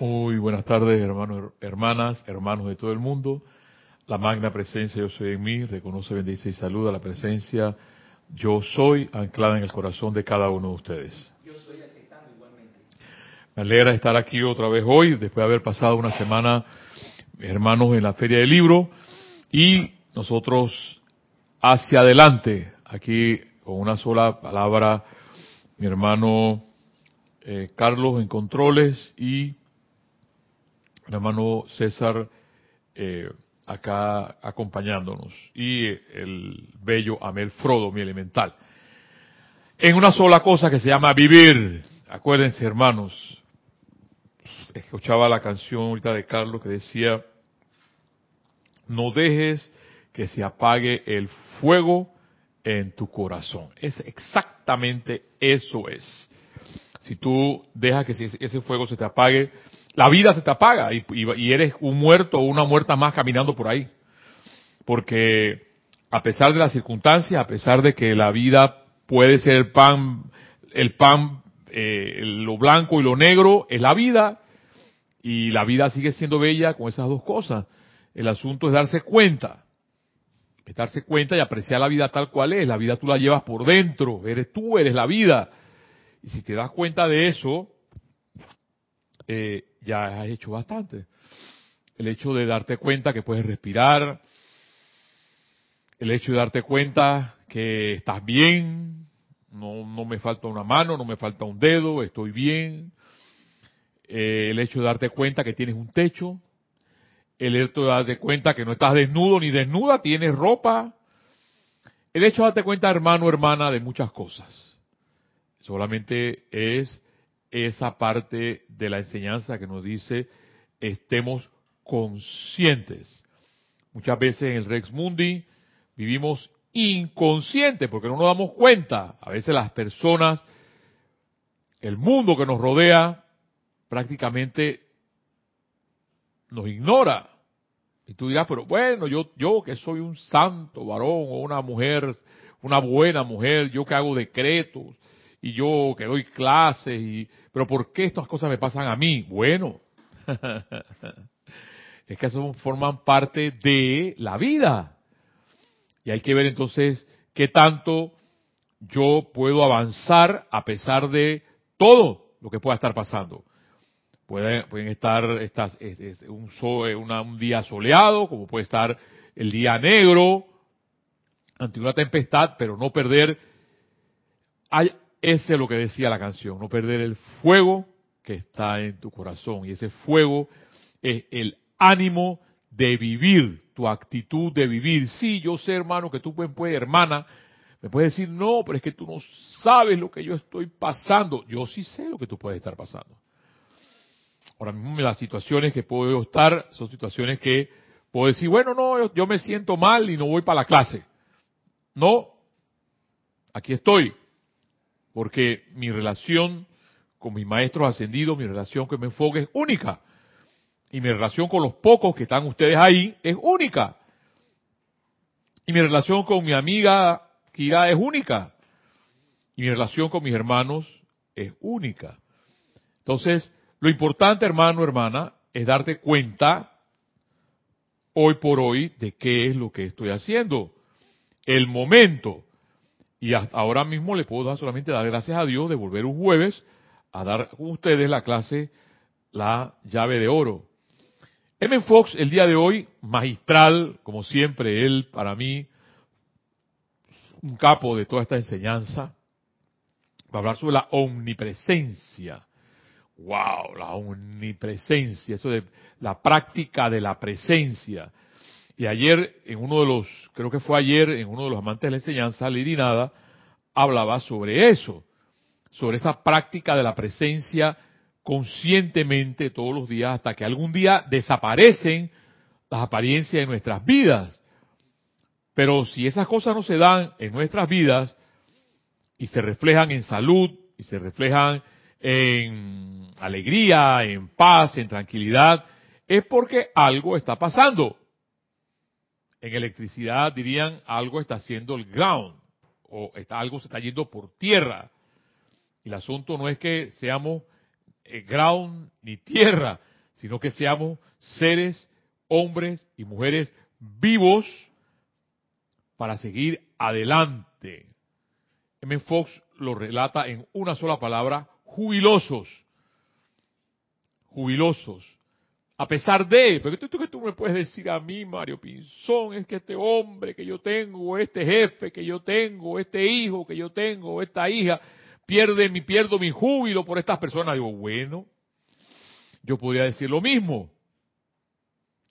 Muy buenas tardes, hermanos, hermanas, hermanos de todo el mundo. La magna presencia yo soy en mí, reconoce, bendice y saluda la presencia yo soy anclada en el corazón de cada uno de ustedes. Yo soy aceptando igualmente. Me alegra estar aquí otra vez hoy, después de haber pasado una semana, hermanos, en la Feria del Libro, y nosotros hacia adelante, aquí con una sola palabra, mi hermano eh, Carlos en controles y mi hermano César eh, acá acompañándonos y el bello Amel Frodo, mi elemental. En una sola cosa que se llama vivir. Acuérdense, hermanos, escuchaba la canción ahorita de Carlos que decía, no dejes que se apague el fuego en tu corazón. Es exactamente eso es. Si tú dejas que ese fuego se te apague, la vida se te apaga y, eres un muerto o una muerta más caminando por ahí. Porque a pesar de las circunstancias, a pesar de que la vida puede ser el pan, el pan, eh, lo blanco y lo negro, es la vida y la vida sigue siendo bella con esas dos cosas. El asunto es darse cuenta, es darse cuenta y apreciar la vida tal cual es. La vida tú la llevas por dentro, eres tú, eres la vida. Y si te das cuenta de eso, eh, ya has hecho bastante. El hecho de darte cuenta que puedes respirar, el hecho de darte cuenta que estás bien, no, no me falta una mano, no me falta un dedo, estoy bien. Eh, el hecho de darte cuenta que tienes un techo, el hecho de darte cuenta que no estás desnudo ni desnuda, tienes ropa. El hecho de darte cuenta, hermano, hermana, de muchas cosas. Solamente es esa parte de la enseñanza que nos dice estemos conscientes. Muchas veces en el Rex Mundi vivimos inconscientes porque no nos damos cuenta. A veces las personas, el mundo que nos rodea, prácticamente nos ignora. Y tú dirás, pero bueno, yo, yo que soy un santo varón o una mujer, una buena mujer, yo que hago decretos, y yo que doy clases, y, pero ¿por qué estas cosas me pasan a mí? Bueno, es que eso forman parte de la vida. Y hay que ver entonces qué tanto yo puedo avanzar a pesar de todo lo que pueda estar pasando. Pueden, pueden estar estas, un, un día soleado, como puede estar el día negro, ante una tempestad, pero no perder. Hay, ese es lo que decía la canción, no perder el fuego que está en tu corazón. Y ese fuego es el ánimo de vivir, tu actitud de vivir. Sí, yo sé, hermano, que tú puedes, hermana, me puedes decir, no, pero es que tú no sabes lo que yo estoy pasando. Yo sí sé lo que tú puedes estar pasando. Ahora mismo las situaciones que puedo estar son situaciones que puedo decir, bueno, no, yo me siento mal y no voy para la clase. No, aquí estoy porque mi relación con mis maestros ascendidos, mi relación con mi enfoque es única. Y mi relación con los pocos que están ustedes ahí es única. Y mi relación con mi amiga Kira es única. Y mi relación con mis hermanos es única. Entonces, lo importante, hermano, hermana, es darte cuenta hoy por hoy de qué es lo que estoy haciendo. El momento. Y ahora mismo le puedo dar solamente dar gracias a Dios de volver un jueves a dar con ustedes la clase La llave de oro. M. Fox el día de hoy, magistral, como siempre, él para mí, un capo de toda esta enseñanza, va a hablar sobre la omnipresencia. ¡Wow! La omnipresencia, eso de la práctica de la presencia. Y ayer, en uno de los, creo que fue ayer, en uno de los amantes de la enseñanza, Lady Nada, hablaba sobre eso, sobre esa práctica de la presencia conscientemente todos los días hasta que algún día desaparecen las apariencias de nuestras vidas. Pero si esas cosas no se dan en nuestras vidas y se reflejan en salud y se reflejan en alegría, en paz, en tranquilidad, es porque algo está pasando en electricidad dirían algo está haciendo el ground o está, algo se está yendo por tierra. El asunto no es que seamos eh, ground ni tierra, sino que seamos seres, hombres y mujeres vivos para seguir adelante. M. Fox lo relata en una sola palabra, jubilosos. Jubilosos. A pesar de, porque tú, que tú me puedes decir a mí, Mario Pinzón, es que este hombre que yo tengo, este jefe que yo tengo, este hijo que yo tengo, esta hija, pierde mi, pierdo mi júbilo por estas personas. Digo, bueno, yo podría decir lo mismo.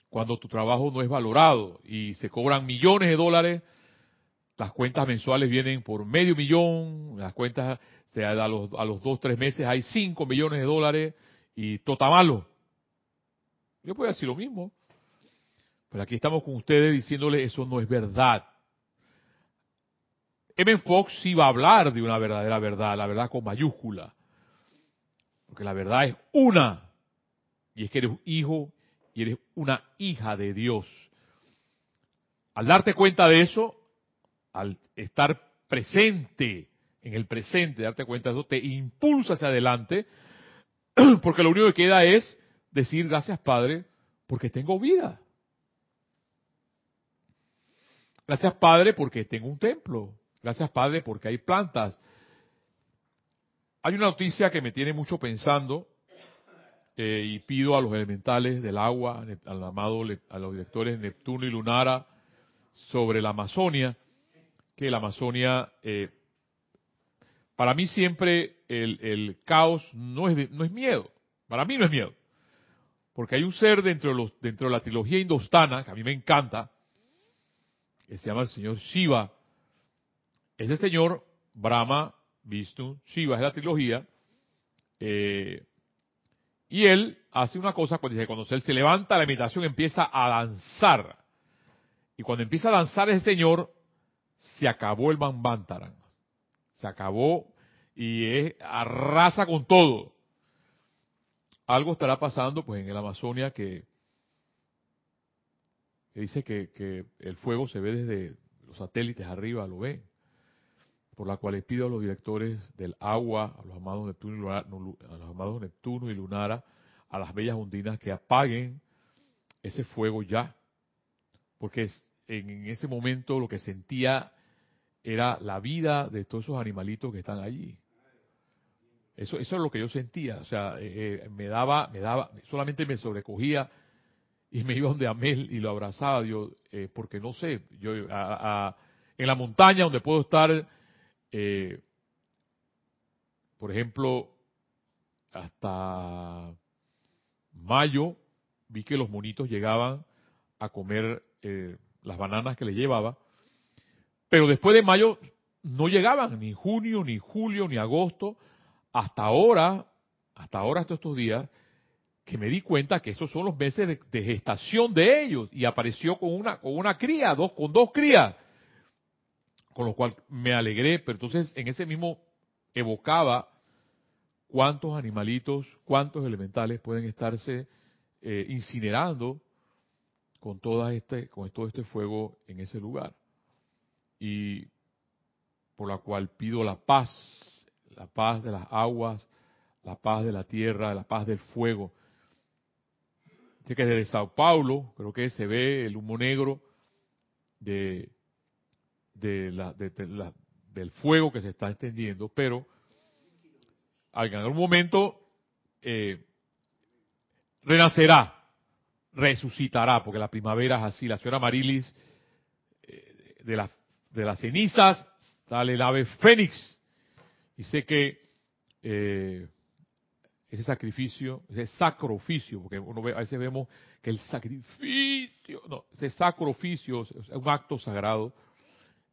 Cuando tu trabajo no es valorado y se cobran millones de dólares, las cuentas mensuales vienen por medio millón, las cuentas a los, a los dos, tres meses hay cinco millones de dólares y está malo. Yo puedo decir lo mismo. Pero aquí estamos con ustedes diciéndole eso no es verdad. M. Fox sí va a hablar de una verdadera verdad, la verdad con mayúscula. Porque la verdad es una. Y es que eres hijo y eres una hija de Dios. Al darte cuenta de eso, al estar presente en el presente, darte cuenta de eso, te impulsa hacia adelante, porque lo único que queda es decir gracias Padre, porque tengo vida. Gracias Padre, porque tengo un templo. Gracias Padre, porque hay plantas. Hay una noticia que me tiene mucho pensando eh, y pido a los elementales del agua, al amado, a los directores Neptuno y Lunara, sobre la Amazonia, que la Amazonia, eh, para mí siempre el, caos no es, no es miedo, para mí no es miedo, porque hay un ser dentro de, dentro de la trilogía indostana, que a mí me encanta, que se llama el señor Shiva. Ese señor, Brahma, Vishnu, Shiva es la trilogía, eh, y él hace una cosa cuando dice, cuando él se levanta, la meditación empieza a danzar. Y cuando empieza a danzar ese señor, se acabó el Bambantaran. Se acabó y es, arrasa con todo. Algo estará pasando pues en el Amazonia que, dice que, el fuego se ve desde los satélites arriba, lo ven. Por la cual les pido a los directores del agua, a los amados Neptuno y Lunara, a los amados Neptuno y Lunara, a las bellas ondinas que apaguen ese fuego ya. Porque en ese momento lo que sentía era la vida de todos esos animalitos que están allí. Eso, eso es lo que yo sentía, o sea, eh, eh, me daba, me daba, solamente me sobrecogía y me iba donde Amel y lo abrazaba, Dios, eh, porque no sé, yo en la montaña donde puedo estar, por ejemplo, hasta mayo vi que los monitos llegaban a comer las bananas que le llevaba, pero después de mayo no llegaban, ni junio, ni julio, ni agosto, hasta ahora, hasta ahora, hasta estos días, que me di cuenta que esos son los meses de, gestación de ellos, y apareció con una, con una cría, dos, con dos crías, con lo cual me alegré, pero entonces en ese mismo evocaba cuántos animalitos, cuántos elementales pueden estarse eh, incinerando con, toda este, con todo este fuego en ese lugar. Y por la cual pido la paz, la paz de las aguas, la paz de la tierra, la paz del fuego. Sé que desde Sao Paulo, creo que se ve el humo negro de, de la, del fuego que se está extendiendo, pero en algún momento eh, renacerá resucitará, porque la primavera es así. La señora Marilis, eh, de, la, de las cenizas sale el ave fénix. Y sé que eh, ese sacrificio, ese sacrificio, porque uno ve, a veces vemos que el sacrificio, no, ese sacrificio es un acto sagrado,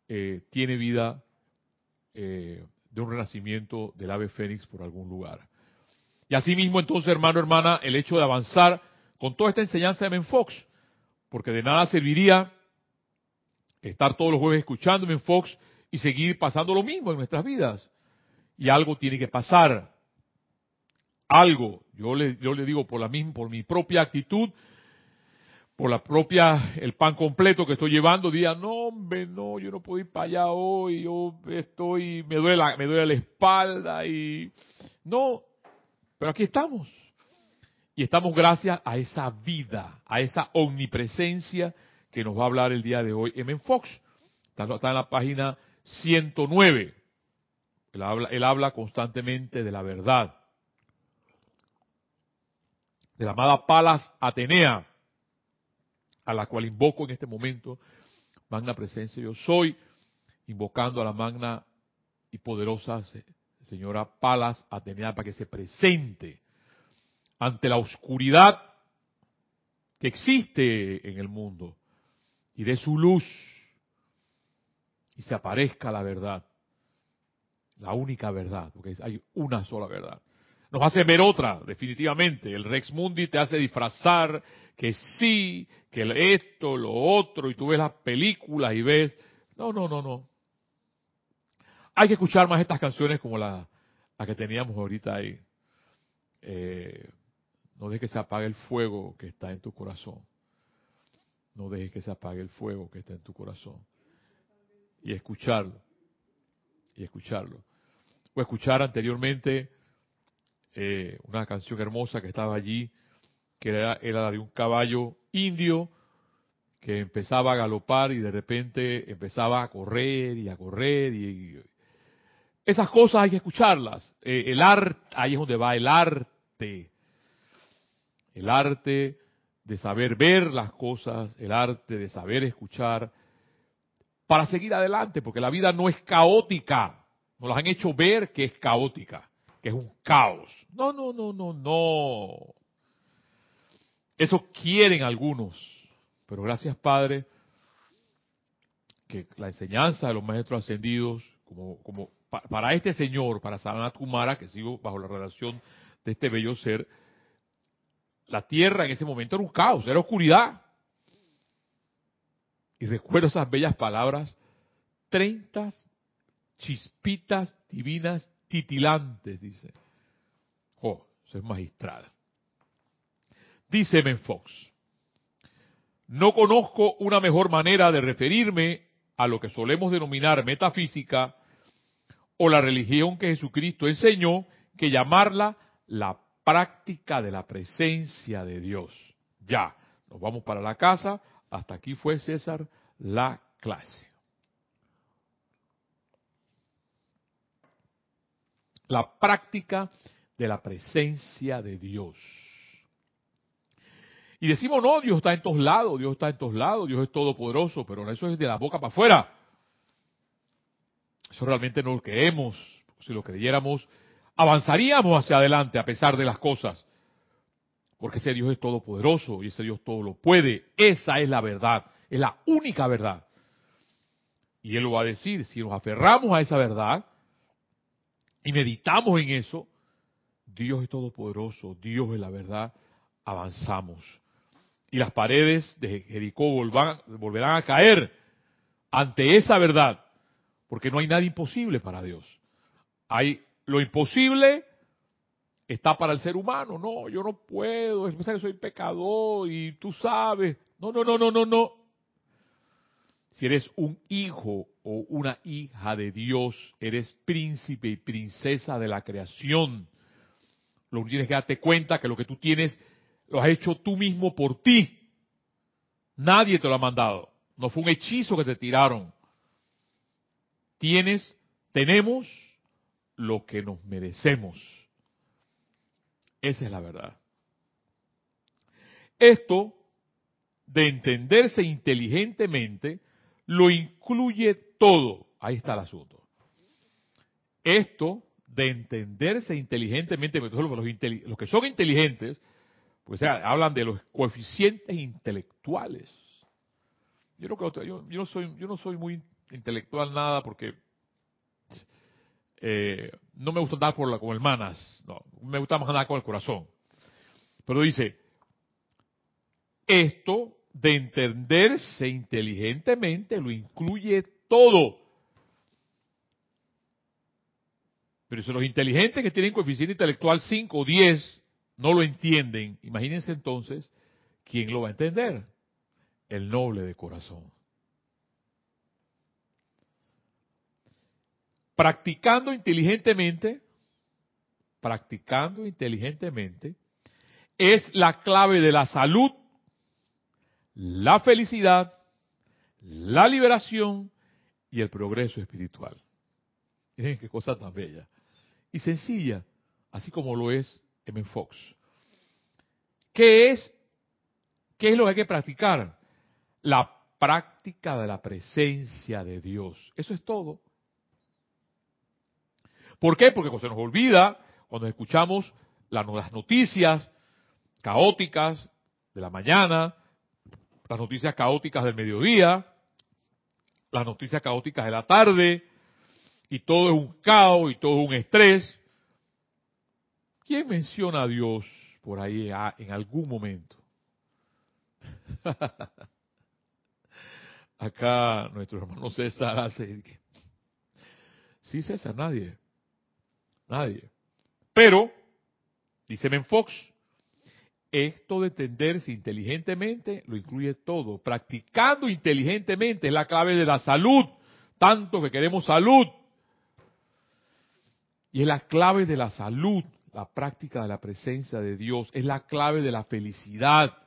eh, tiene vida de un renacimiento del ave fénix por algún lugar. Y asimismo, entonces, hermano, hermana, el hecho de avanzar con toda esta enseñanza de Menfox, porque de nada serviría estar todos los jueves escuchando Menfox y seguir pasando lo mismo en nuestras vidas. Y algo tiene que pasar. Algo. Yo le, yo digo por la misma, por mi propia actitud, por la propia, el pan completo que estoy llevando, diga, no, hombre, no, yo no puedo ir para allá hoy, yo estoy, me duele me duele la espalda y, no, pero aquí estamos. Y estamos gracias a esa vida, a esa omnipresencia que nos va a hablar el día de hoy M. Fox. Está, está en la página 109. Él habla, constantemente de la verdad. De la amada Palas Atenea, a la cual invoco en este momento, magna presencia yo soy, invocando a la magna y poderosa señora Palas Atenea para que se presente ante la oscuridad que existe en el mundo y de su luz y se aparezca la verdad, la única verdad, porque hay una sola verdad. Nos hace ver otra, definitivamente. El Rex Mundi te hace disfrazar que sí, que esto, lo otro, y tú ves las películas y ves... No, no, no, no. Hay que escuchar más estas canciones como la, que teníamos ahorita ahí. Eh, no dejes que se apague el fuego que está en tu corazón. No dejes que se apague el fuego que está en tu corazón. Y escucharlo. Y escucharlo. O escuchar anteriormente eh, una canción hermosa que estaba allí, que era, era la de un caballo indio que empezaba a galopar y de repente empezaba a correr y a correr y, esas cosas hay que escucharlas. Eh, el arte, ahí es donde va el arte. El arte de saber ver las cosas, el arte de saber escuchar, para seguir adelante, porque la vida no es caótica. Nos las han hecho ver que es caótica, que es un caos. No, no, no, no, no. Eso quieren algunos. Pero gracias, Padre, que la enseñanza de los maestros ascendidos, como, como para este señor, para Sanat Kumara, que sigo bajo la relación de este bello ser, la tierra en ese momento era un caos, era oscuridad. Y recuerdo esas bellas palabras, treinta chispitas divinas titilantes, dice. Oh, eso es magistral. Dice Fox, no conozco una mejor manera de referirme a lo que solemos denominar metafísica o la religión que Jesucristo enseñó que llamarla la práctica de la presencia de Dios. Ya, nos vamos para la casa. Hasta aquí fue César la clase. La práctica de la presencia de Dios. Y decimos, no, Dios está en todos lados, Dios está en todos lados, Dios es todopoderoso, pero eso es de la boca para afuera. Eso realmente no lo creemos. Si lo creyéramos, avanzaríamos hacia adelante a pesar de las cosas. Porque ese Dios es todopoderoso y ese Dios todo lo puede. Esa es la verdad. Es la única verdad. Y Él lo va a decir, si nos aferramos a esa verdad y meditamos en eso, Dios es todopoderoso, Dios es la verdad, avanzamos. Y las paredes de Jericó volverán a caer ante esa verdad porque no hay nada imposible para Dios. Hay lo imposible está para el ser humano. No, yo no puedo, es que soy pecador y tú sabes. No, no, no, no, no, no. Si eres un hijo o una hija de Dios, eres príncipe y princesa de la creación. Lo que tienes que darte cuenta que lo que tú tienes lo has hecho tú mismo por ti. Nadie te lo ha mandado. No fue un hechizo que te tiraron tienes, tenemos lo que nos merecemos. Esa es la verdad. Esto de entenderse inteligentemente lo incluye todo. Ahí está el asunto. Esto de entenderse inteligentemente, los, que son inteligentes, pues hablan de los coeficientes intelectuales. Yo, no, yo, no soy, yo no soy muy intelectual nada porque eh, no me gusta andar por la, con el no, me gusta más andar con el corazón. Pero dice, esto de entenderse inteligentemente lo incluye todo. Pero si los inteligentes que tienen coeficiente intelectual 5 o 10 no lo entienden, imagínense entonces quién lo va a entender. El noble de corazón. practicando inteligentemente, practicando inteligentemente, es la clave de la salud, la felicidad, la liberación y el progreso espiritual. Miren qué cosa tan bella. Y sencilla, así como lo es M. Fox. ¿Qué es, ¿Qué es lo que hay que practicar? La práctica de la presencia de Dios. Eso es todo. ¿Por qué? Porque se nos olvida, cuando escuchamos las noticias caóticas de la mañana, las noticias caóticas del mediodía, las noticias caóticas de la tarde, y todo es un caos y todo es un estrés. ¿Quién menciona a Dios por ahí en algún momento? Acá nuestro hermano César hace... Sí, César, nadie. Nadie. Pero, dice Fox, esto de tenderse inteligentemente lo incluye todo. Practicando inteligentemente es la clave de la salud. Tanto que queremos salud. Y es la clave de la salud, la práctica de la presencia de Dios. Es la clave de la felicidad.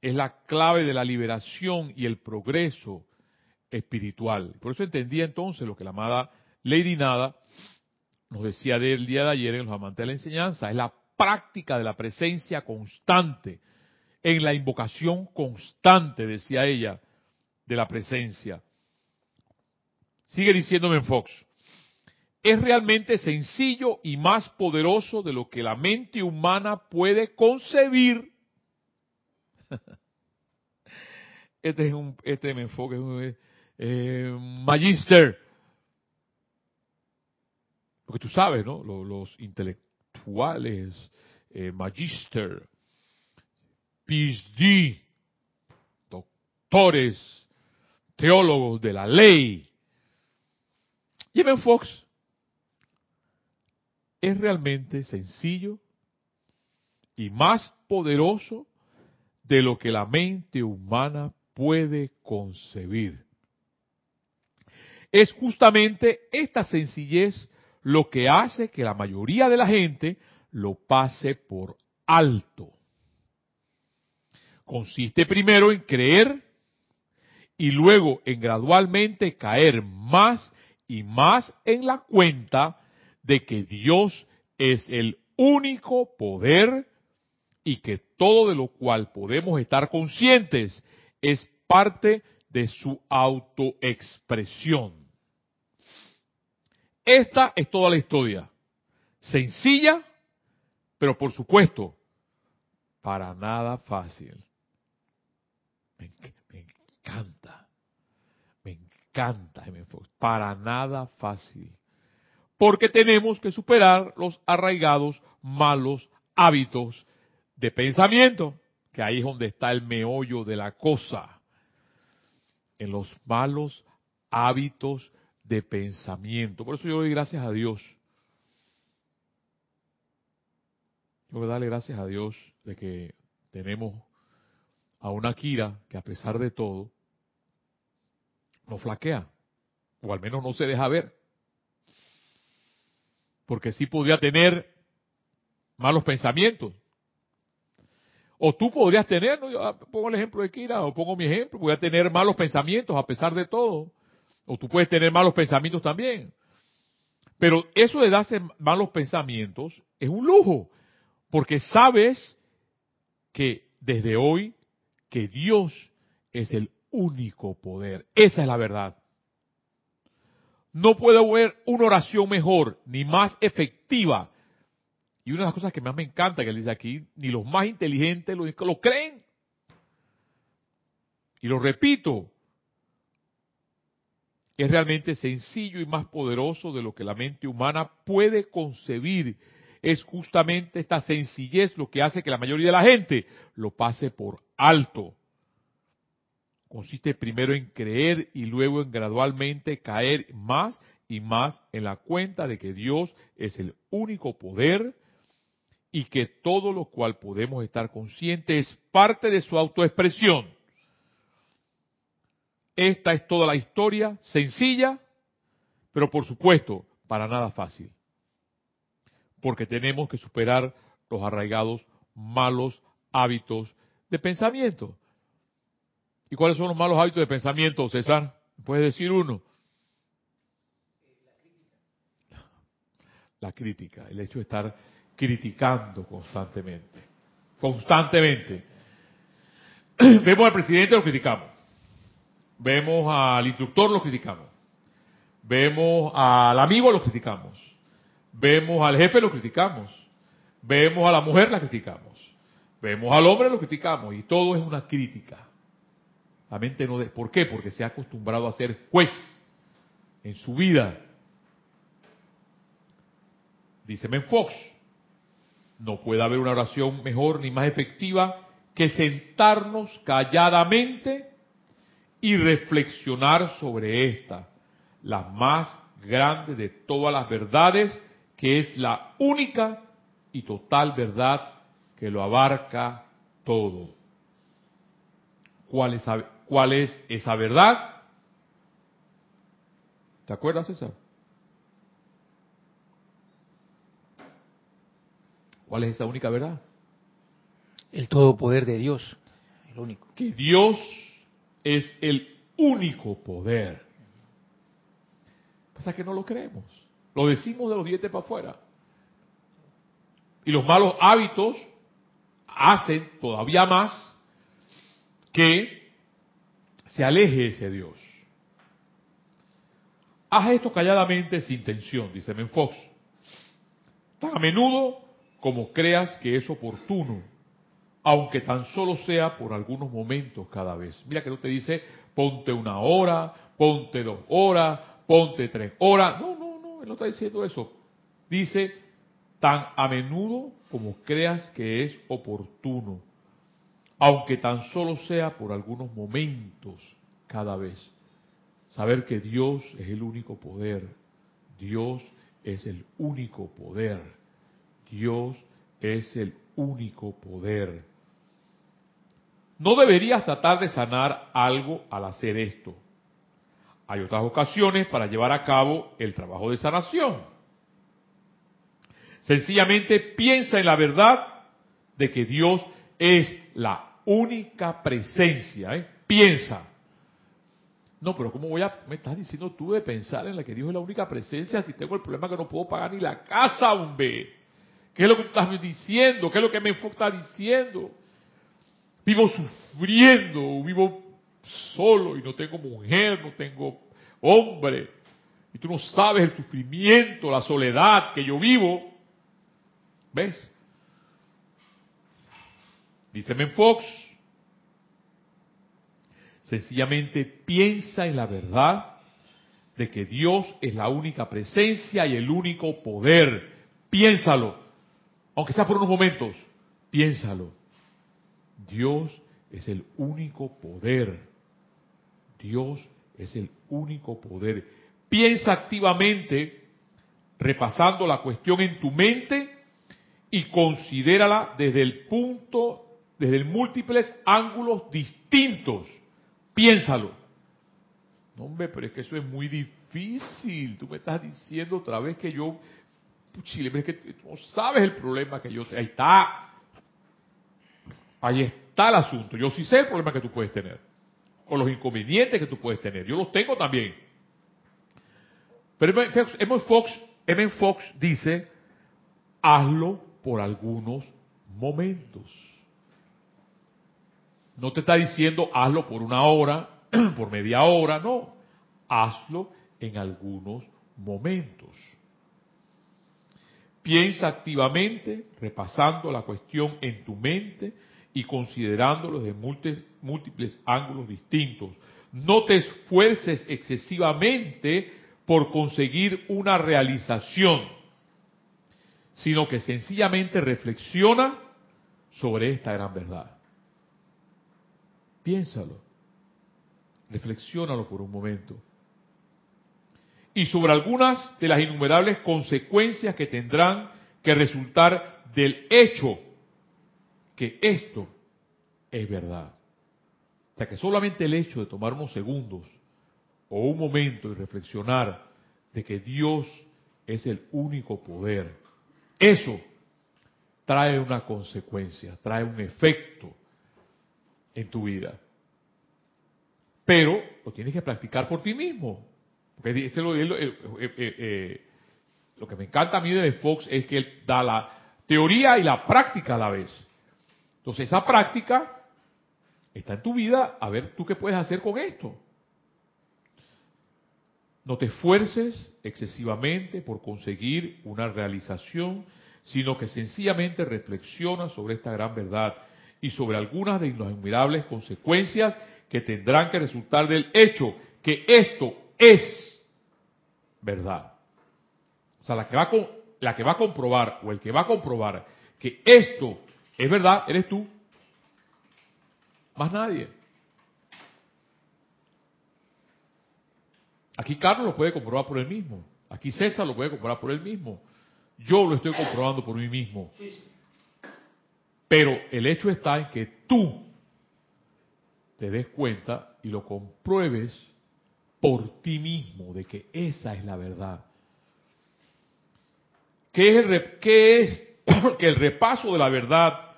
Es la clave de la liberación y el progreso espiritual. Por eso entendía entonces lo que la amada Lady Nada nos decía del día de ayer en los amantes de la enseñanza. Es la práctica de la presencia constante, en la invocación constante, decía ella, de la presencia. Sigue diciéndome en Fox, es realmente sencillo y más poderoso de lo que la mente humana puede concebir. Este es un, este me enfoque, es un eh, magister. Porque tú sabes, ¿no? Los, los intelectuales, eh, magister, PhD, doctores, teólogos de la ley. Jimmy Fox es realmente sencillo y más poderoso de lo que la mente humana puede concebir. Es justamente esta sencillez lo que hace que la mayoría de la gente lo pase por alto. Consiste primero en creer y luego en gradualmente caer más y más en la cuenta de que Dios es el único poder y que todo de lo cual podemos estar conscientes es parte de su autoexpresión. Esta es toda la historia. Sencilla, pero por supuesto, para nada fácil. Me, encanta, me encanta, para nada fácil. Porque tenemos que superar los arraigados malos hábitos de pensamiento, que ahí es donde está el meollo de la cosa. En los malos hábitos de pensamiento. Por eso yo doy gracias a Dios. Yo voy a darle gracias a Dios de que tenemos a una Kira que a pesar de todo no flaquea, o al menos no se deja ver. Porque sí podría tener malos pensamientos. O tú podrías tener, yo pongo el ejemplo de Kira, o pongo mi ejemplo, voy a tener malos pensamientos a pesar de todo. O tú puedes tener malos pensamientos también. Pero eso de darse malos pensamientos es un lujo, porque sabes que desde hoy que Dios es el único poder. Esa es la verdad. No puede haber una oración mejor ni más efectiva. Y una de las cosas que más me encanta que él dice aquí, ni los más inteligentes lo, lo creen. Y lo repito, es realmente sencillo y más poderoso de lo que la mente humana puede concebir. Es justamente esta sencillez lo que hace que la mayoría de la gente lo pase por alto. Consiste primero en creer y luego en gradualmente caer más y más en la cuenta de que Dios es el único poder y que todo lo cual podemos estar conscientes es parte de su autoexpresión esta es toda la historia, sencilla, pero por supuesto, para nada fácil. Porque tenemos que superar los arraigados malos hábitos de pensamiento. ¿Y cuáles son los malos hábitos de pensamiento, César? ¿Puedes decir uno? La crítica, el hecho de estar criticando constantemente. Constantemente. Vemos al presidente, lo criticamos. Vemos al instructor, lo criticamos. Vemos al amigo, lo criticamos. Vemos al jefe, lo criticamos. Vemos a la mujer, la criticamos. Vemos al hombre, lo criticamos. Y todo es una crítica. La mente no... De... ¿Por qué? Porque se ha acostumbrado a ser juez en su vida. Dice Fox, no puede haber una oración mejor ni más efectiva que sentarnos calladamente y reflexionar sobre esta, la más grande de todas las verdades, que es la única y total verdad que lo abarca todo. ¿Cuál es, cuál es esa verdad? ¿Te acuerdas, César? ¿Cuál es esa única verdad? El todo poder de Dios, el único. Que Dios es el único poder. Pasa que no lo creemos. Lo decimos de los dientes para afuera. Y los malos hábitos hacen todavía más que se aleje ese Dios. Haz esto calladamente sin tensión, dice Menfox. Tan a menudo como creas que es oportuno, aunque tan solo sea por algunos momentos cada vez. Mira que no te dice ponte una hora, ponte dos horas, ponte tres horas. No, no, no, él no está diciendo eso. Dice tan a menudo como creas que es oportuno, aunque tan solo sea por algunos momentos cada vez. Saber que Dios es el único poder, Dios es el único poder, Dios es el único poder. No deberías tratar de sanar algo al hacer esto. Hay otras ocasiones para llevar a cabo el trabajo de sanación. Sencillamente piensa en la verdad de que Dios es la única presencia. ¿eh? Piensa. No, pero ¿cómo voy a... Me estás diciendo tú de pensar en la que Dios es la única presencia si tengo el problema que no puedo pagar ni la casa, hombre. ¿Qué es lo que estás diciendo? ¿Qué es lo que me está diciendo? Vivo sufriendo, vivo solo y no tengo mujer, no tengo hombre. Y tú no sabes el sufrimiento, la soledad que yo vivo. ¿Ves? Dice Fox, sencillamente piensa en la verdad de que Dios es la única presencia y el único poder. Piénsalo, aunque sea por unos momentos, piénsalo. Dios es el único poder. Dios es el único poder. Piensa activamente, repasando la cuestión en tu mente y considérala desde el punto, desde múltiples ángulos distintos. Piénsalo. No, hombre, pero es que eso es muy difícil. Tú me estás diciendo otra vez que yo, Chile, es que tú no sabes el problema que yo, ahí está, Ahí está el asunto. Yo sí sé el problema que tú puedes tener. O los inconvenientes que tú puedes tener. Yo los tengo también. Pero M. Fox, M. Fox dice, hazlo por algunos momentos. No te está diciendo hazlo por una hora, por media hora, no. Hazlo en algunos momentos. Piensa activamente, repasando la cuestión en tu mente y considerándolos de múltiples ángulos distintos. No te esfuerces excesivamente por conseguir una realización, sino que sencillamente reflexiona sobre esta gran verdad. Piénsalo, reflexiónalo por un momento. Y sobre algunas de las innumerables consecuencias que tendrán que resultar del hecho que esto es verdad. O sea que solamente el hecho de tomar unos segundos o un momento y reflexionar de que Dios es el único poder, eso trae una consecuencia, trae un efecto en tu vida. Pero lo tienes que practicar por ti mismo. Porque este lo, eh, eh, eh, lo que me encanta a mí de Fox es que él da la teoría y la práctica a la vez. Entonces esa práctica está en tu vida, a ver tú qué puedes hacer con esto. No te esfuerces excesivamente por conseguir una realización, sino que sencillamente reflexiona sobre esta gran verdad y sobre algunas de las innumerables consecuencias que tendrán que resultar del hecho que esto es verdad. O sea, la que va la que va a comprobar o el que va a comprobar que esto es verdad, eres tú. Más nadie. Aquí Carlos lo puede comprobar por él mismo. Aquí César lo puede comprobar por él mismo. Yo lo estoy comprobando por mí mismo. Pero el hecho está en que tú te des cuenta y lo compruebes por ti mismo de que esa es la verdad. ¿Qué es, qué es que el repaso de la verdad,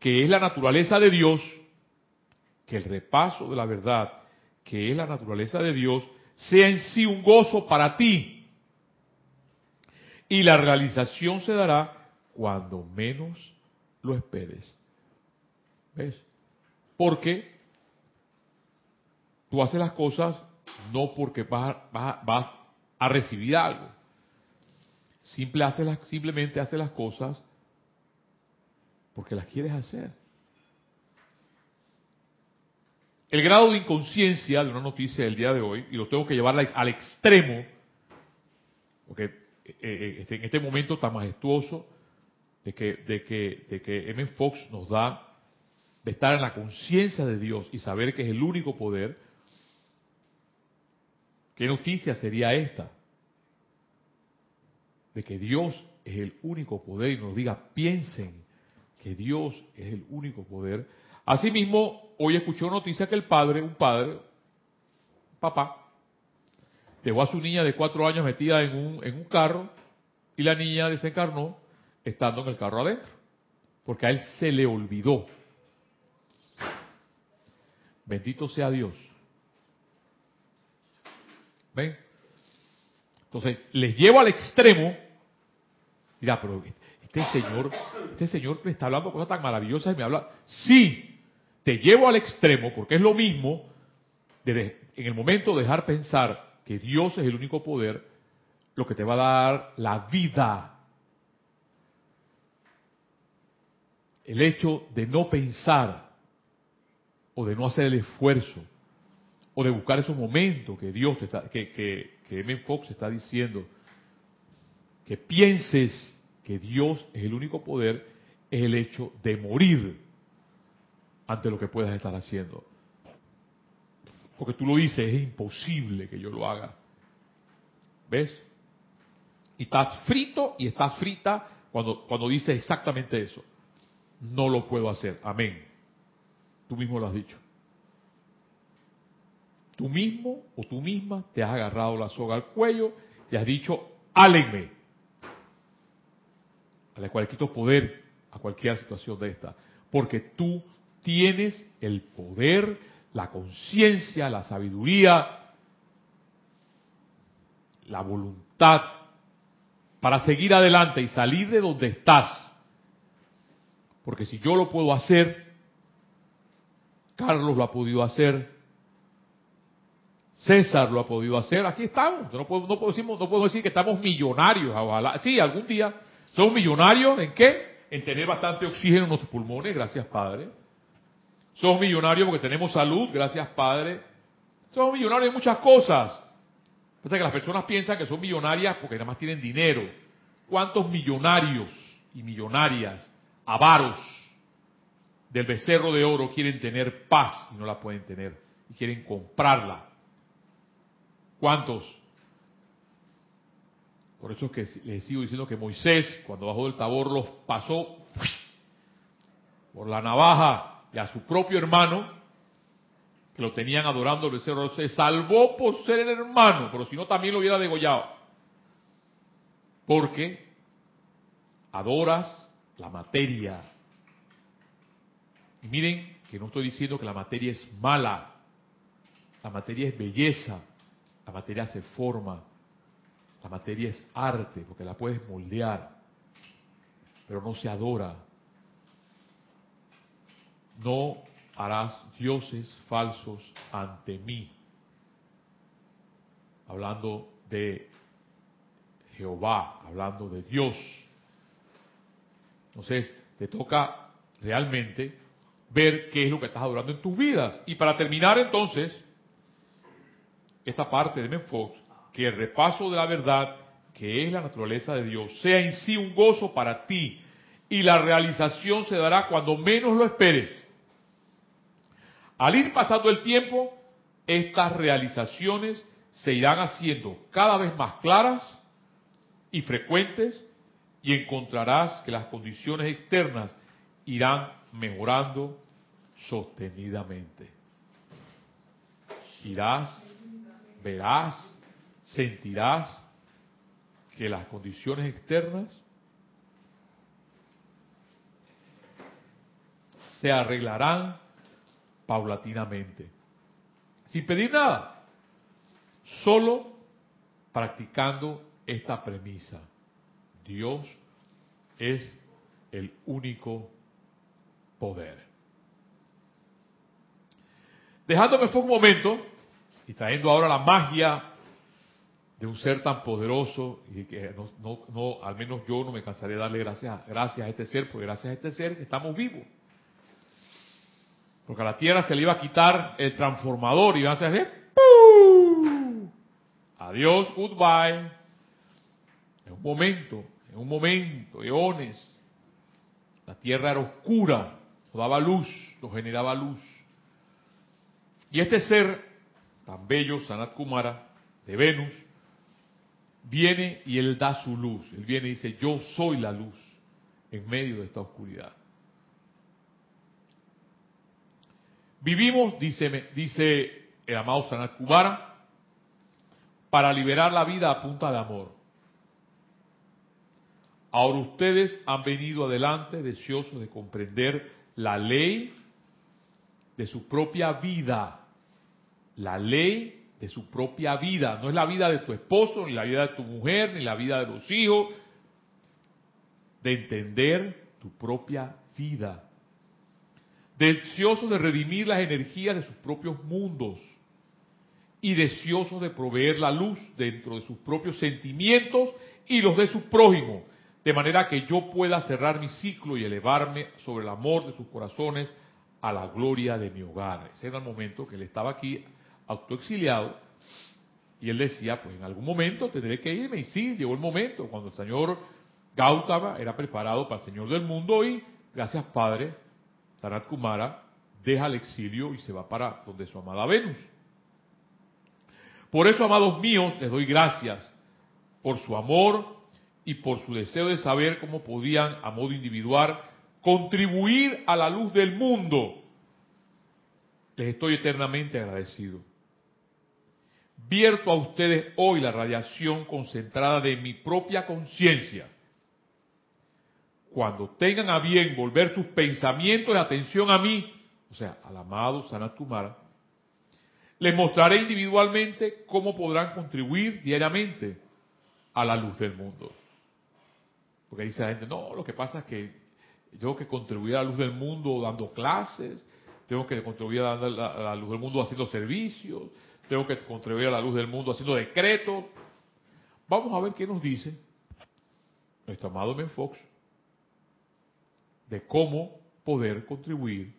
que es la naturaleza de Dios, que el repaso de la verdad, que es la naturaleza de Dios, sea en sí un gozo para ti. Y la realización se dará cuando menos lo esperes. ¿Ves? Porque tú haces las cosas no porque vas, vas, a recibir algo. Simple hace las, simplemente haces las cosas porque las quieres hacer. El grado de inconsciencia de una noticia del día de hoy, y lo tengo que llevar al extremo, porque eh, eh, este, en este momento tan majestuoso de que, de que, de que M. Fox nos da de estar en la conciencia de Dios y saber que es el único poder, ¿qué noticia sería esta? De que Dios es el único poder y nos diga, piensen que Dios es el único poder. Asimismo, hoy escuchó noticia que el padre, un padre, papá, dejó a su niña de cuatro años metida en un, en un carro y la niña desencarnó estando en el carro adentro, porque a él se le olvidó. Bendito sea Dios. ¿Ven? Entonces, les llevo al extremo. Pero este señor, este señor me está hablando cosas tan maravillosas y me habla. Sí, te llevo al extremo, porque es lo mismo, de, en el momento de dejar pensar que Dios es el único poder, lo que te va a dar la vida. El hecho de no pensar o de no hacer el esfuerzo o de buscar esos momentos que Dios te está, que, que, que M. Fox está diciendo, que pienses que Dios es el único poder, es el hecho de morir ante lo que puedas estar haciendo. Porque tú lo dices, es imposible que yo lo haga. ¿Ves? Y estás frito y estás frita cuando, cuando dices exactamente eso. No lo puedo hacer. Amén. Tú mismo lo has dicho. Tú mismo o tú misma te has agarrado la soga al cuello y has dicho, álenme. A la cual quito poder a cualquier situación de esta. Porque tú tienes el poder, la conciencia, la sabiduría, la voluntad para seguir adelante y salir de donde estás. Porque si yo lo puedo hacer, Carlos lo ha podido hacer, César lo ha podido hacer, aquí estamos. No podemos, no podemos, no decir que estamos millonarios, ojalá. Sí, algún día somos millonarios en qué? En tener bastante oxígeno en nuestros pulmones, gracias Padre somos millonarios porque tenemos salud, gracias Padre. Somos millonarios en muchas cosas. que las personas piensan que son millonarias porque nada más tienen dinero. ¿Cuántos millonarios y millonarias, avaros del becerro de oro quieren tener paz y no la pueden tener? Y quieren comprarla. ¿Cuántos? Por eso es que les sigo diciendo que Moisés, cuando bajó del tabor, los pasó por la navaja y a su propio hermano, que lo tenían adorando el becerro, se salvó por ser el hermano, pero si no también lo hubiera degollado. Porque adoras la materia. Y miren que no estoy diciendo que la materia es mala, la materia es belleza, la materia se forma, la materia es arte, porque la puedes moldear, pero no se adora. No harás dioses falsos ante mí. Hablando de Jehová, hablando de Dios. Entonces, te toca realmente ver qué es lo que estás adorando en tus vidas. Y para terminar entonces, esta parte de Menfox, que el repaso de la verdad, que es la naturaleza de Dios, sea en sí un gozo para ti y la realización se dará cuando menos lo esperes. Al ir pasando el tiempo, estas realizaciones se irán haciendo cada vez más claras y frecuentes y encontrarás que las condiciones externas irán mejorando sostenidamente. Irás, verás, sentirás que las condiciones externas se arreglarán paulatinamente, sin pedir nada, solo practicando esta premisa. Dios es el único poder. Dejándome fue un momento y trayendo ahora la magia de un ser tan poderoso y que no, no, al menos yo no me cansaré de darle gracias, gracias a este ser, porque gracias a este ser estamos vivos. Porque a la tierra se le iba a quitar el transformador y iba a hacer Adiós, goodbye. En un momento, en un momento, eones. La tierra era oscura, no daba luz, no generaba luz. Y este ser tan bello, Sanat Kumara, de Venus, viene y él da su luz. Él viene y dice, yo soy la luz en medio de esta oscuridad. Vivimos, dice, el amado Sanat Kumara, para liberar la vida a punta de amor. Ahora ustedes han venido adelante deseosos de comprender la ley de su propia vida. La ley de su propia vida. No es la vida de tu esposo, ni la vida de tu mujer, ni la vida de los hijos. De entender tu propia vida deseosos de redimir las energías de sus propios mundos y deseosos de proveer la luz dentro de sus propios sentimientos y los de su prójimo, de manera que yo pueda cerrar mi ciclo y elevarme sobre el amor de sus corazones a la gloria de mi hogar. Ese era el momento que él estaba aquí autoexiliado y él decía, pues en algún momento tendré que irme y sí, llegó el momento cuando el señor Gautama era preparado para el Señor del mundo y gracias Padre, Sanat Kumara deja el exilio y se va para donde su amada Venus. Por eso, amados míos, les doy gracias por su amor y por su deseo de saber cómo podían, a modo individual, contribuir a la luz del mundo. Les estoy eternamente agradecido. Vierto a ustedes hoy la radiación concentrada de mi propia conciencia cuando tengan a bien volver sus pensamientos de atención a mí, o sea, al amado Sanat Kumara, les mostraré individualmente cómo podrán contribuir diariamente a la luz del mundo. Porque dice la gente, no, lo que pasa es que tengo que contribuir a la luz del mundo dando clases, tengo que contribuir a la, luz del mundo haciendo servicios, tengo que contribuir a la luz del mundo haciendo decretos. Vamos a ver qué nos dice nuestro amado Menfox de cómo poder contribuir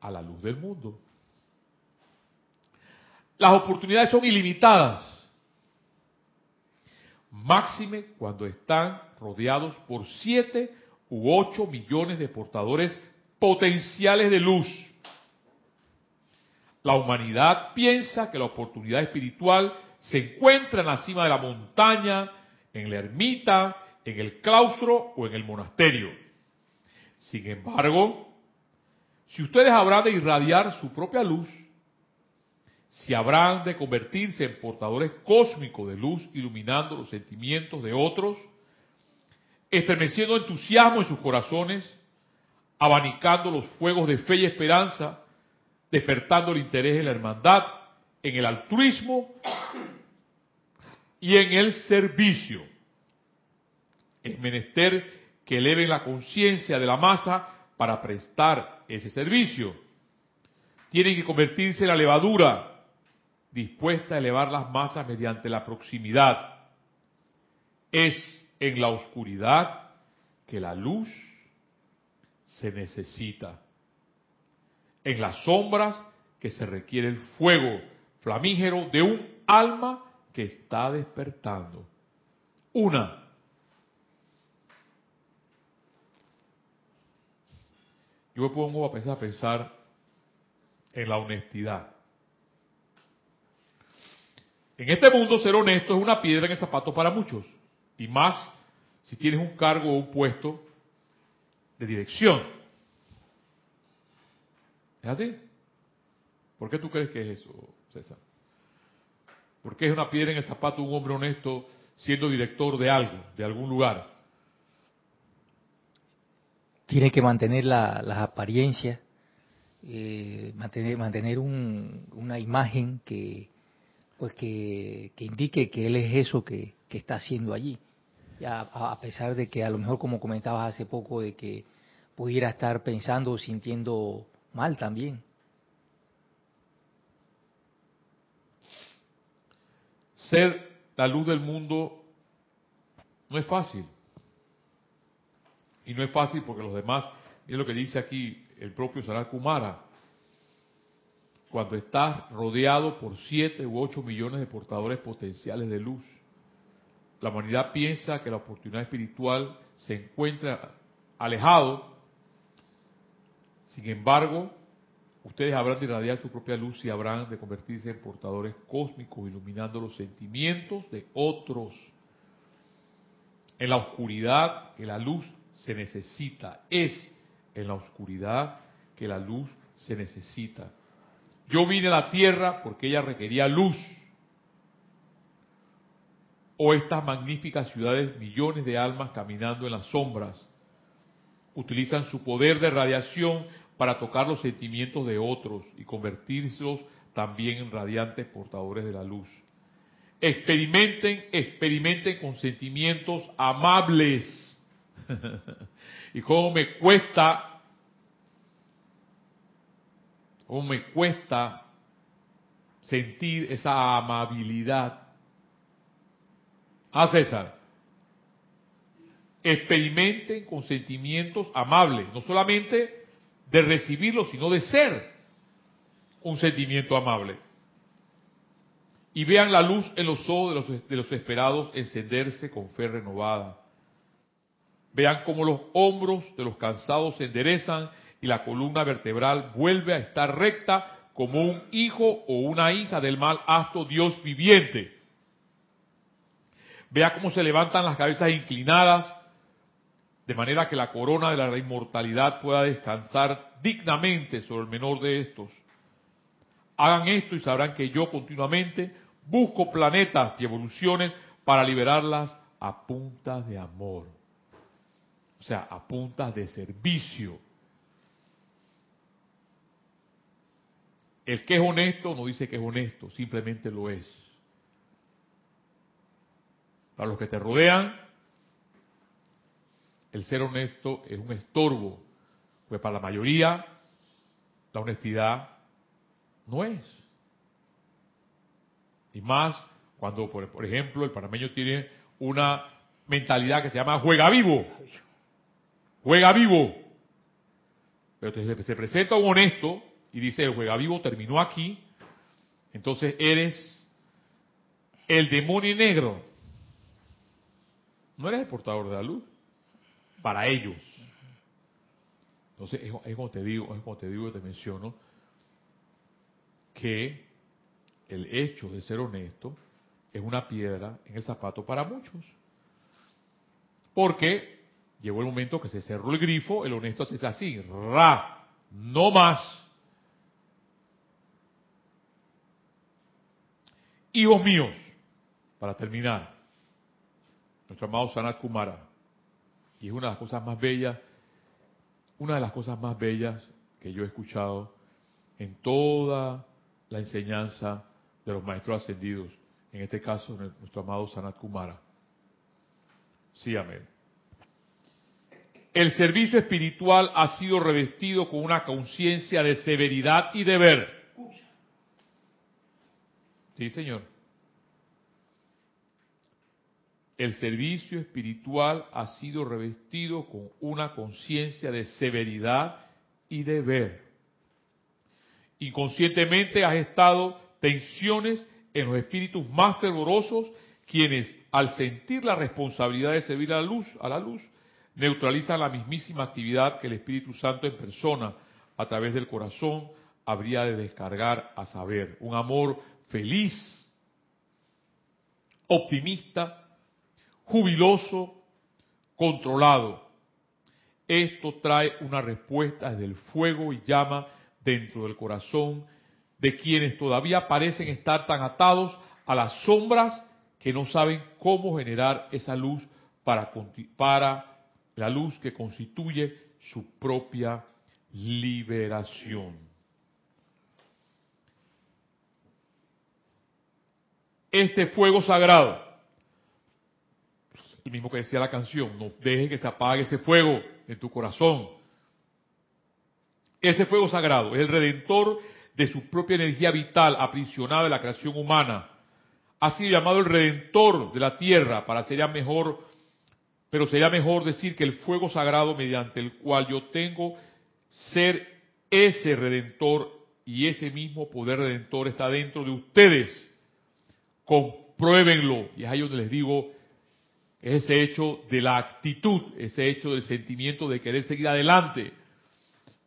a la luz del mundo. Las oportunidades son ilimitadas, máxime cuando están rodeados por siete u ocho millones de portadores potenciales de luz. La humanidad piensa que la oportunidad espiritual se encuentra en la cima de la montaña, en la ermita, en el claustro o en el monasterio. Sin embargo, si ustedes habrán de irradiar su propia luz, si habrán de convertirse en portadores cósmicos de luz iluminando los sentimientos de otros, estremeciendo entusiasmo en sus corazones, abanicando los fuegos de fe y esperanza, despertando el interés en la hermandad, en el altruismo y en el servicio. Es menester que eleven la conciencia de la masa para prestar ese servicio. Tienen que convertirse en la levadura dispuesta a elevar las masas mediante la proximidad. Es en la oscuridad que la luz se necesita. En las sombras que se requiere el fuego flamígero de un alma que está despertando. Una, yo me pongo a pensar, a pensar en la honestidad. En este mundo ser honesto es una piedra en el zapato para muchos, y más si tienes un cargo o un puesto de dirección. ¿Es así? ¿Por qué tú crees que es eso, César? ¿Por qué es una piedra en el zapato un hombre honesto siendo director de algo, de algún lugar? Tiene que mantener las apariencias, eh, mantener, mantener una imagen que, pues que, indique que él es eso que, está haciendo allí. A, a, pesar de que a lo mejor, como comentabas hace poco, de que pudiera estar pensando o sintiendo mal también. Ser la luz del mundo no es fácil. Y no es fácil porque los demás, es lo que dice aquí el propio Sanat Kumara, cuando estás rodeado por siete u ocho millones de portadores potenciales de luz, la humanidad piensa que la oportunidad espiritual se encuentra alejado. Sin embargo, ustedes habrán de irradiar su propia luz y habrán de convertirse en portadores cósmicos, iluminando los sentimientos de otros. En la oscuridad, que la luz se necesita. Es en la oscuridad que la luz se necesita. Yo vine a la tierra porque ella requería luz. O estas magníficas ciudades, millones de almas caminando en las sombras, utilizan su poder de radiación para tocar los sentimientos de otros y convertirlos también en radiantes portadores de la luz. Experimenten, experimenten con sentimientos amables y cómo me cuesta, cómo me cuesta sentir esa amabilidad. Ah, César, experimenten con sentimientos amables, no solamente de recibirlo, sino de ser un sentimiento amable. Y vean la luz en los ojos de los, de los esperados encenderse con fe renovada. Vean cómo los hombros de los cansados se enderezan y la columna vertebral vuelve a estar recta como un hijo o una hija del mal acto Dios viviente. Vea cómo se levantan las cabezas inclinadas de manera que la corona de la inmortalidad pueda descansar dignamente sobre el menor de estos. Hagan esto y sabrán que yo continuamente busco planetas y evoluciones para liberarlas a punta de amor. O sea, a puntas de servicio. El que es honesto no dice que es honesto, simplemente lo es. Para los que te rodean, el ser honesto es un estorbo, pues para la mayoría la honestidad no es. Y más cuando, por, ejemplo, el panameño tiene una mentalidad que se llama juega vivo juega vivo. Pero se presenta un honesto y dice, el juega vivo terminó aquí, entonces eres el demonio negro. No eres el portador de la luz. Para ellos. Entonces, es, como te digo, es como te digo, te menciono, que el hecho de ser honesto es una piedra en el zapato para muchos. Porque Llegó el momento que se cerró el grifo, el honesto hace así, ra, no más. Hijos míos, para terminar, nuestro amado Sanat Kumara, Y es una de las cosas más bellas, una de las cosas más bellas que yo he escuchado en toda la enseñanza de los maestros ascendidos, en este caso nuestro amado Sanat Kumara. Sí, amén. El servicio espiritual ha sido revestido con una conciencia de severidad y deber. Sí, señor. El servicio espiritual ha sido revestido con una conciencia de severidad y deber. Inconscientemente has estado tensiones en los espíritus más fervorosos, quienes, al sentir la responsabilidad de servir a la luz, a la luz, neutralizan la mismísima actividad que el Espíritu Santo en persona, a través del corazón, habría de descargar a saber. Un amor feliz, optimista, jubiloso, controlado. Esto trae una respuesta desde el fuego y llama dentro del corazón de quienes todavía parecen estar tan atados a las sombras que no saben cómo generar esa luz para, para la luz que constituye su propia liberación. Este fuego sagrado, el mismo que decía la canción, no deje que se apague ese fuego en tu corazón. Ese fuego sagrado es el redentor de su propia energía vital aprisionada de la creación humana. Ha sido llamado el redentor de la tierra para ser mejor, pero sería mejor decir que el fuego sagrado mediante el cual yo tengo ser ese redentor y ese mismo poder redentor está dentro de ustedes. Compruébenlo. Y es ahí donde les digo, ese hecho de la actitud, ese hecho del sentimiento de querer seguir adelante.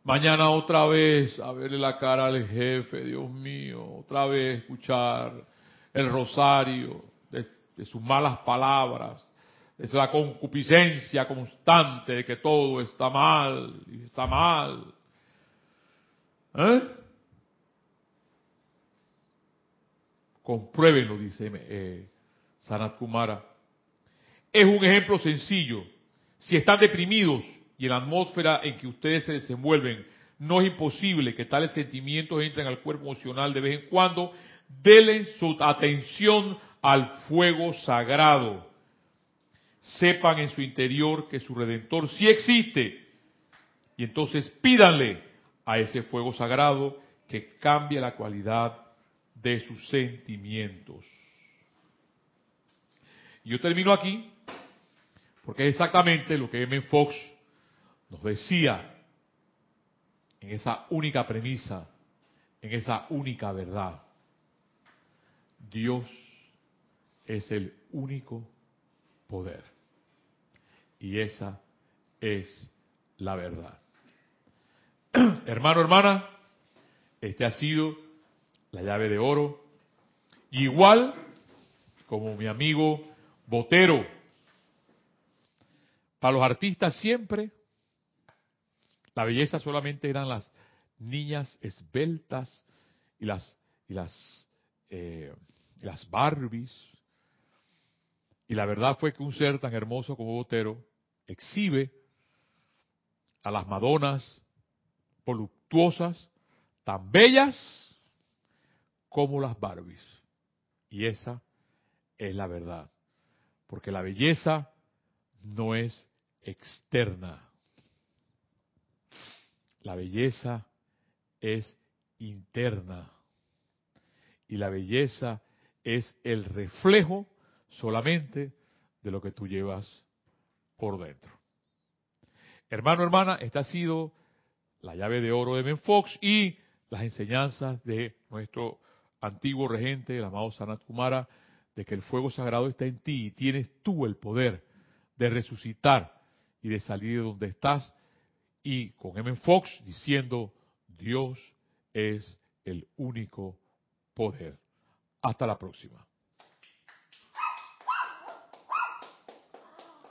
Mañana otra vez a verle la cara al jefe, Dios mío, otra vez escuchar el rosario de, sus malas palabras, de la concupiscencia constante de que todo está mal está mal. ¿Eh? Compruébenlo, dice eh, Sanat Kumara. Es un ejemplo sencillo. Si están deprimidos, y en la atmósfera en que ustedes se desenvuelven, no es imposible que tales sentimientos entren al cuerpo emocional de vez en cuando. Denle su atención al fuego sagrado. Sepan en su interior que su redentor sí existe. Y entonces pídanle a ese fuego sagrado que cambie la cualidad de sus sentimientos. Yo termino aquí, porque es exactamente lo que M. Fox nos decía en esa única premisa, en esa única verdad, Dios es el único poder. Y esa es la verdad. Hermano, hermana, este ha sido la llave de oro. Igual como mi amigo Botero. Para los artistas siempre la belleza solamente eran las niñas esbeltas y las, y las, eh, las Barbies. Y la verdad fue que un ser tan hermoso como Botero exhibe a las Madonas voluptuosas, tan bellas como las Barbies. Y esa es la verdad. Porque la belleza no es externa. La belleza es interna y la belleza es el reflejo solamente de lo que tú llevas por dentro. Hermano, hermana, esta ha sido la llave de oro de Ben Fox y las enseñanzas de nuestro antiguo regente, el amado Sanat Kumara, de que el fuego sagrado está en ti y tienes tú el poder de resucitar y de salir de donde estás y con M. Fox diciendo, Dios es el único poder. Hasta la próxima.